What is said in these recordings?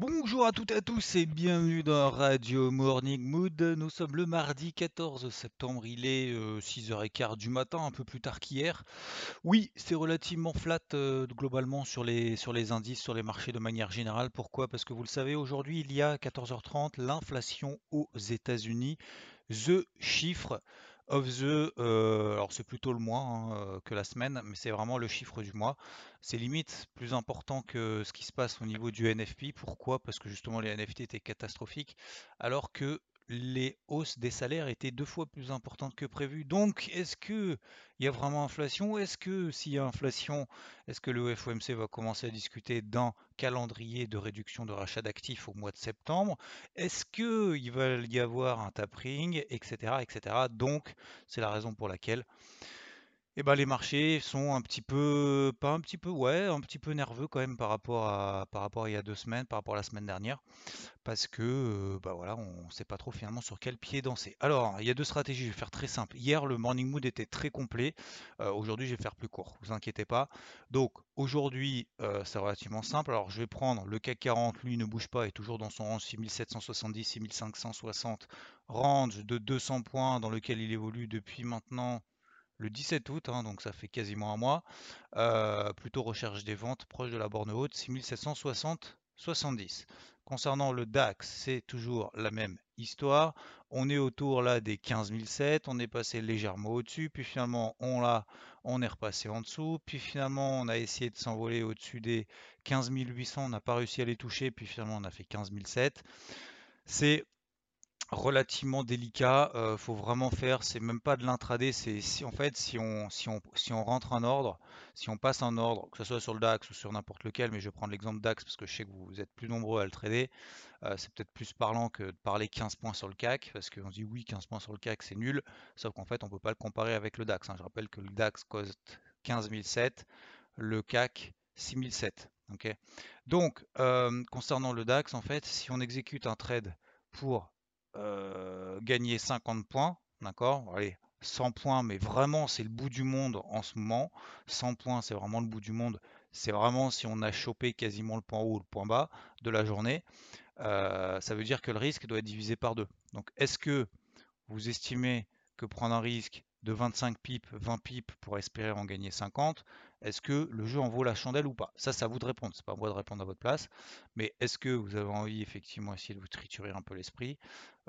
Bonjour à toutes et à tous et bienvenue dans Radio Morning Mood. Nous sommes le mardi 14 septembre, il est 6h15 du matin, un peu plus tard qu'hier. Oui, c'est relativement flat euh, globalement sur les, sur les indices, sur les marchés de manière générale. Pourquoi? Parce que vous le savez, aujourd'hui, il y a 14h30 l'inflation aux États-Unis. The chiffre of the, euh, alors c'est plutôt le mois hein, euh, que la semaine, mais c'est vraiment le chiffre du mois. C'est limite plus important que ce qui se passe au niveau du NFP. Pourquoi? Parce que justement les NFT étaient catastrophiques, alors que les hausses des salaires étaient deux fois plus importantes que prévu. Donc, est-ce qu'il y a vraiment inflation Est-ce que s'il y a inflation, est-ce que le FOMC va commencer à discuter d'un calendrier de réduction de rachat d'actifs au mois de septembre? Est-ce qu'il va y avoir un tapering, etc., etc. Donc, c'est la raison pour laquelle eh ben, les marchés sont un petit peu, pas un petit peu, ouais, un petit peu nerveux quand même par rapport à, par rapport il y a deux semaines, par rapport à la semaine dernière, parce que, euh, bah voilà, on ne sait pas trop finalement sur quel pied danser. Alors, il y a deux stratégies, je vais faire très simple. Hier, le morning mood était très complet. Euh, aujourd'hui, je vais faire plus court, vous inquiétez pas. Donc, aujourd'hui, euh, c'est relativement simple. Alors, je vais prendre le CAC 40, lui ne bouge pas, est toujours dans son range 6770, 6560, range de 200 points dans lequel il évolue depuis maintenant le 17 août, hein, donc ça fait quasiment un mois. Euh, plutôt recherche des ventes proche de la borne haute, 6760 70. Concernant le DAX, c'est toujours la même histoire. On est autour là des 15007, on est passé légèrement au-dessus, puis finalement on l'a, on est repassé en dessous, puis finalement on a essayé de s'envoler au-dessus des 15800, on n'a pas réussi à les toucher, puis finalement on a fait 15007. C'est relativement délicat. Euh, faut vraiment faire, c'est même pas de l'intraday, c'est si en fait si on, si on si on rentre un ordre, si on passe un ordre, que ce soit sur le DAX ou sur n'importe lequel, mais je vais prendre l'exemple DAX parce que je sais que vous êtes plus nombreux à le trader. Euh, c'est peut-être plus parlant que de parler 15 points sur le CAC, parce qu'on dit oui 15 points sur le CAC c'est nul, sauf qu'en fait on peut pas le comparer avec le DAX. hein. Je rappelle que le DAX coste 15007, le CAC 6007. ok? Donc euh, concernant le DAX, en fait, si on exécute un trade pour euh, gagner 50 points, d'accord? Allez, 100 points, mais vraiment c'est le bout du monde en ce moment. 100 points, c'est vraiment le bout du monde. C'est vraiment si on a chopé quasiment le point haut ou le point bas de la journée. Euh, ça veut dire que le risque doit être divisé par deux. Donc est-ce que vous estimez que prendre un risque de 25 pips, 20 pips pour espérer en gagner 50, est-ce que le jeu en vaut la chandelle ou pas? Ça, c'est à vous de répondre, c'est pas à moi de répondre à votre place. Mais est-ce que vous avez envie effectivement essayer de vous triturer un peu l'esprit,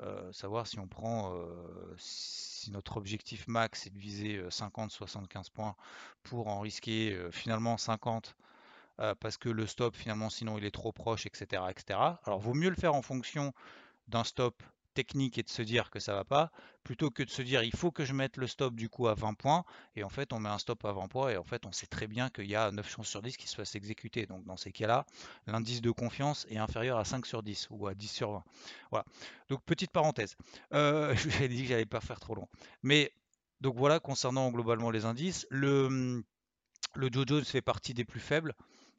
euh, savoir si on prend, euh, si notre objectif max est de viser 50-75 euh, points pour en risquer finalement 50 parce que le stop finalement sinon il est trop proche, etc., etc. Alors vaut mieux le faire en fonction d'un stop technique et de se dire que ça va pas, plutôt que de se dire il faut que je mette le stop du coup à 20 points, et en fait on met un stop à 20 points, et en fait on sait très bien qu'il y a 9 chances sur 10 qui se fasse exécuter. Donc dans ces cas-là, l'indice de confiance est inférieur à 5 sur 10 ou à 10 sur 20. Voilà. Donc petite parenthèse. Euh, je vous ai dit que j'allais pas faire trop long. Mais donc voilà, concernant globalement les indices, le, le Dow Jones fait partie des plus faibles.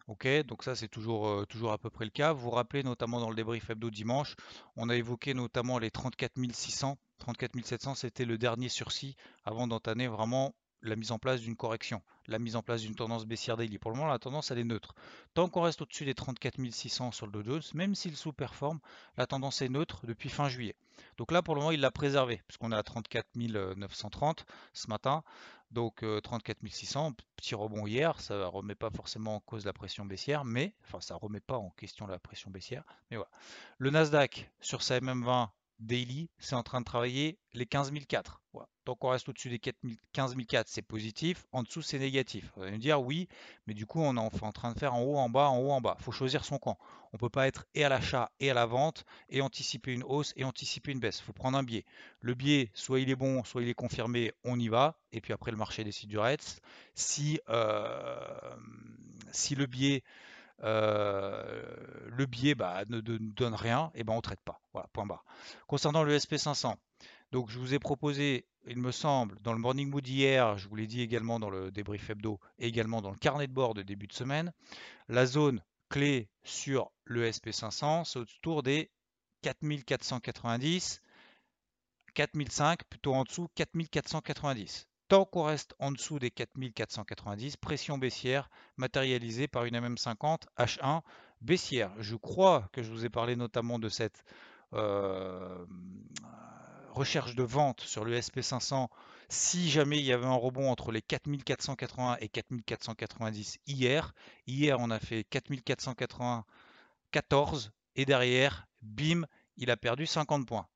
Ok, donc ça c'est toujours, euh, toujours à peu près le cas. Vous vous rappelez notamment dans le débrief hebdo dimanche, on a évoqué notamment les 34 600, 34 700 c'était le dernier sursis avant d'entamer vraiment la mise en place d'une correction, la mise en place d'une tendance baissière daily. Pour le moment, la tendance, elle est neutre. Tant qu'on reste au-dessus des 34 600 sur le Dow Jones, même s'il sous-performe, la tendance est neutre depuis fin juillet. Donc là, pour le moment, il l'a préservé, puisqu'on est à 34 930 ce matin. Donc 34 600, petit rebond hier, ça ne remet pas forcément en cause la pression baissière, mais, enfin ça ne remet pas en question la pression baissière, mais voilà. Le Nasdaq sur sa MM20 daily, c'est en train de travailler les 15 004. Tant qu'on reste au-dessus des 15 004, c'est positif. En dessous, c'est négatif. Vous allez me dire oui, mais du coup, on est en train de faire en haut, en bas, en haut, en bas. Il faut choisir son camp. On ne peut pas être et à l'achat et à la vente et anticiper une hausse et anticiper une baisse. Il faut prendre un biais. Le biais, soit il est bon, soit il est confirmé, on y va. Et puis après, le marché décide du reste. Si, euh, le biais le biais bah, ne, donne rien, et ben on ne traite pas. Voilà, point barre. Concernant le SP500, donc je vous ai proposé, il me semble, dans le morning mood hier, je vous l'ai dit également dans le débrief hebdo et également dans le carnet de bord de début de semaine, la zone clé sur le SP500, c'est autour des 4490, 4005, plutôt en dessous 4490. Tant qu'on reste en dessous des 4490, pression baissière matérialisée par une MM50 H1 baissière. Je crois que je vous ai parlé notamment de cette euh, recherche de vente sur le SP500 si jamais il y avait un rebond entre les 4480 et 4490 hier. Hier, on a fait 4494 et derrière, bim, il a perdu 50 points.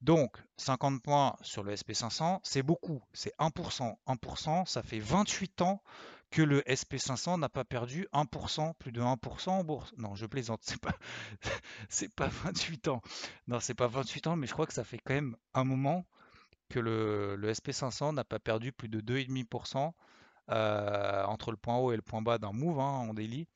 Donc, 50 points sur le SP500, c'est beaucoup, c'est 1%. 1%, ça fait 28 ans que le SP500 n'a pas perdu 1%, plus de 1% en bourse. Non, je plaisante, c'est pas, c'est pas 28 ans. Non, c'est pas 28 ans, mais je crois que ça fait quand même un moment que le, SP500 n'a pas perdu plus de 2,5% euh, entre le point haut et le point bas d'un move hein, en daily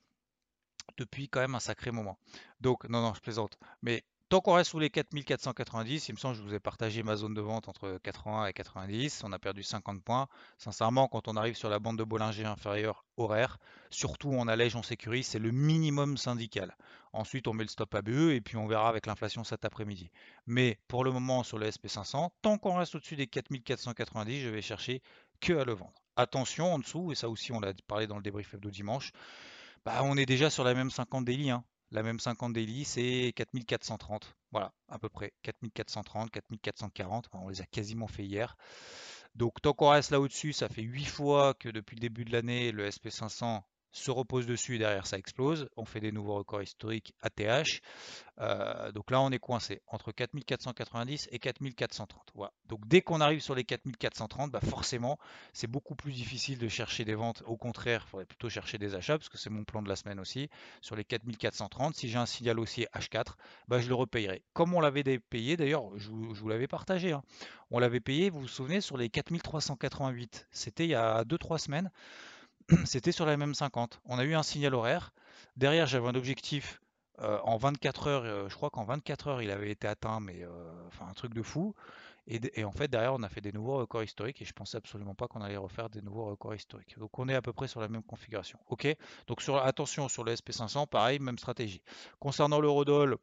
depuis quand même un sacré moment. Donc, non, non, je plaisante. Mais Tant qu'on reste sous les 4490, il me semble que je vous ai partagé ma zone de vente entre 80 et 90. On a perdu 50 points. Sincèrement, quand on arrive sur la bande de Bollinger inférieure horaire, surtout on allège, on sécurise, c'est le minimum syndical. Ensuite, on met le stop à BE et puis on verra avec l'inflation cet après-midi. Mais pour le moment, sur le SP500, tant qu'on reste au-dessus des 4490, je vais chercher que à le vendre. Attention en dessous, et ça aussi on l'a parlé dans le débrief de dimanche, bah, on est déjà sur la même 50 daily. Hein. La même 50 daily, c'est 4430. Voilà, à peu près. 4430, 4440. on les a quasiment fait hier. Donc tant qu'on reste là au-dessus, ça fait 8 fois que depuis le début de l'année, le SP500 se repose dessus et derrière ça explose. On fait des nouveaux records historiques ATH. Euh, donc là, on est coincé entre 4490 et 4430. Voilà. Donc dès qu'on arrive sur les 4430, bah forcément, c'est beaucoup plus difficile de chercher des ventes. Au contraire, il faudrait plutôt chercher des achats parce que c'est mon plan de la semaine aussi. Sur les 4430, si j'ai un signal haussier H4, bah, je le repayerai. Comme on l'avait payé, d'ailleurs, je vous, l'avais partagé. Hein. On l'avait payé, vous vous souvenez, sur les 4388. C'était il y a 2-3 semaines. c'était sur la même 50. On a eu un signal horaire. Derrière, j'avais un objectif euh, en 24 heures. Euh, je crois qu'en 24 heures, il avait été atteint, mais euh, un truc de fou. Et, en fait, derrière, on a fait des nouveaux records historiques et je pensais absolument pas qu'on allait refaire des nouveaux records historiques. Donc, on est à peu près sur la même configuration. Ok? Donc, attention sur le SP500, pareil, même stratégie. Concernant l'eurodoll,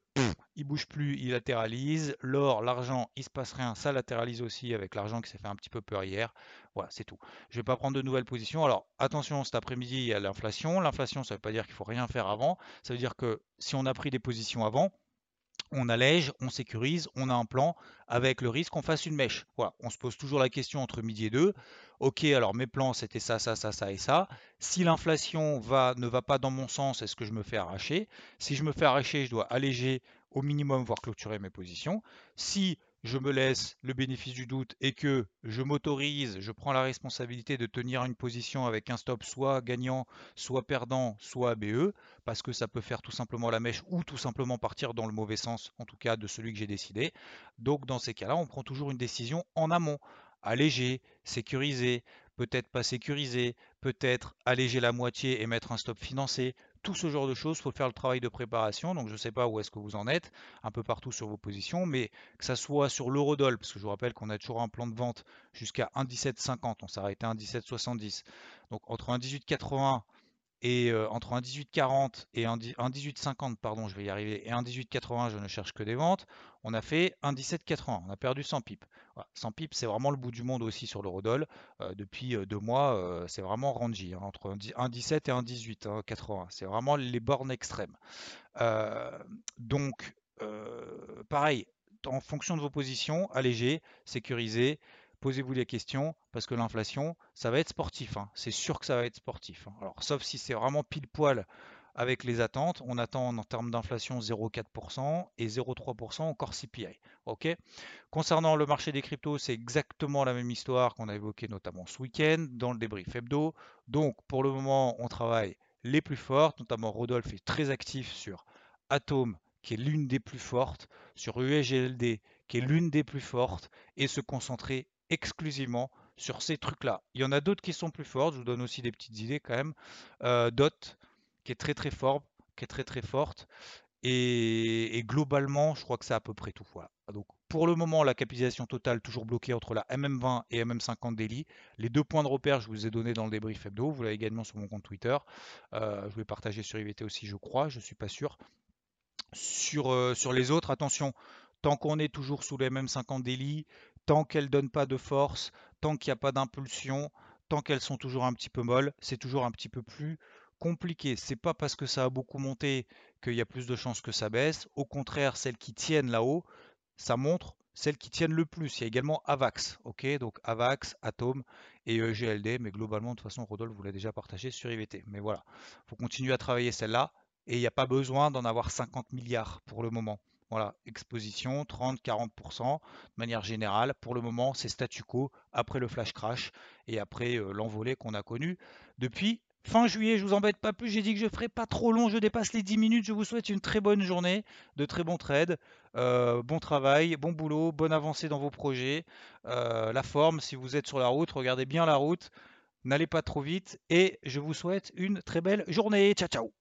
il bouge plus, il latéralise. L'or, l'argent, il se passe rien, ça latéralise aussi avec l'argent qui s'est fait un petit peu peur hier. Voilà, c'est tout. Je vais pas prendre de nouvelles positions. Alors, attention, cet après-midi, il y a l'inflation. L'inflation, ça ne veut pas dire qu'il faut rien faire avant. Ça veut dire que si on a pris des positions avant, on allège, on sécurise, on a un plan avec le risque qu'on fasse une mèche. On se pose toujours la question entre midi et deux. Ok, alors mes plans c'était ça, ça, ça, ça et ça. Si l'inflation ne va pas dans mon sens, est-ce que je me fais arracher? Si je me fais arracher, je dois alléger au minimum, voire clôturer mes positions. Si je me laisse le bénéfice du doute et que je m'autorise, je prends la responsabilité de tenir une position avec un stop soit gagnant, soit perdant, soit ABE, parce que ça peut faire tout simplement la mèche ou tout simplement partir dans le mauvais sens, en tout cas de celui que j'ai décidé. Donc dans ces cas-là, on prend toujours une décision en amont, alléger, sécuriser, peut-être pas sécuriser, peut-être alléger la moitié et mettre un stop financé, tout ce genre de choses, il faut faire le travail de préparation. Donc je ne sais pas où est-ce que vous en êtes, un peu partout sur vos positions, mais que ça soit sur l'eurodoll, parce que je vous rappelle qu'on a toujours un plan de vente jusqu'à 1,1750, on s'est arrêté à 1,1770. Donc entre 1,1880 et euh, entre 1,1840 et 1,1850, pardon, je vais y arriver, et 1,1880, je ne cherche que des ventes, on a fait 1,1780, on a perdu 100 pips. 100 pips, c'est vraiment le bout du monde aussi sur l'eurodoll. Euh, depuis euh, deux mois, c'est vraiment rangy, hein, entre 1,17 et 1,18, 80. Hein, c'est vraiment les bornes extrêmes. donc, pareil, en fonction de vos positions, allégez, sécurisez, posez-vous les questions, parce que l'inflation, ça va être sportif. Hein. C'est sûr que ça va être sportif. Hein. Alors, sauf si c'est vraiment pile poil avec les attentes. On attend en termes d'inflation 0,4% et 0,3% encore CPI. Concernant le marché des cryptos, c'est exactement la même histoire qu'on a évoqué notamment ce week-end dans le débrief hebdo. Donc pour le moment, on travaille les plus fortes, notamment Rodolphe est très actif sur Atom, qui est l'une des plus fortes, sur USGLD, qui est l'une des plus fortes, et se concentrer exclusivement sur ces trucs-là. Il y en a d'autres qui sont plus fortes, je vous donne aussi des petites idées quand même. Euh, Dot, qui est très très fort, qui est très très forte. Et, globalement, je crois que c'est à peu près tout. Voilà. Pour le moment, la capitalisation totale toujours bloquée entre la MM20 et MM50 daily. Les deux points de repère, je vous ai donné dans le débrief hebdo. Vous l'avez également sur mon compte Twitter. Euh, je vais partager sur IVT aussi, je crois. Je ne suis pas sûr. Sur, euh, sur les autres, attention, tant qu'on est toujours sous les MM50 daily, tant qu'elles ne donnent pas de force, tant qu'il n'y a pas d'impulsion, tant qu'elles sont toujours un petit peu molles, c'est toujours un petit peu plus compliqué. C'est pas parce que ça a beaucoup monté qu'il y a plus de chances que ça baisse. Au contraire, celles qui tiennent là-haut, ça montre celles qui tiennent le plus. Il y a également AVAX, ok? Donc AVAX, Atom et e GLD, mais globalement, de toute façon, Rodolphe vous l'a déjà partagé sur IVT. Mais voilà, il faut continuer à travailler celle-là et il n'y a pas besoin d'en avoir 50 milliards pour le moment. Voilà, exposition 30-40% de manière générale. Pour le moment, c'est statu quo après le flash crash et après euh, l'envolée qu'on a connue. Depuis Fin juillet, je vous embête pas plus, j'ai dit que je ferai pas trop long, je dépasse les 10 minutes, je vous souhaite une très bonne journée, de très bons trades, euh, bon travail, bon boulot, bonne avancée dans vos projets, euh, la forme, si vous êtes sur la route, regardez bien la route, n'allez pas trop vite et je vous souhaite une très belle journée, ciao ciao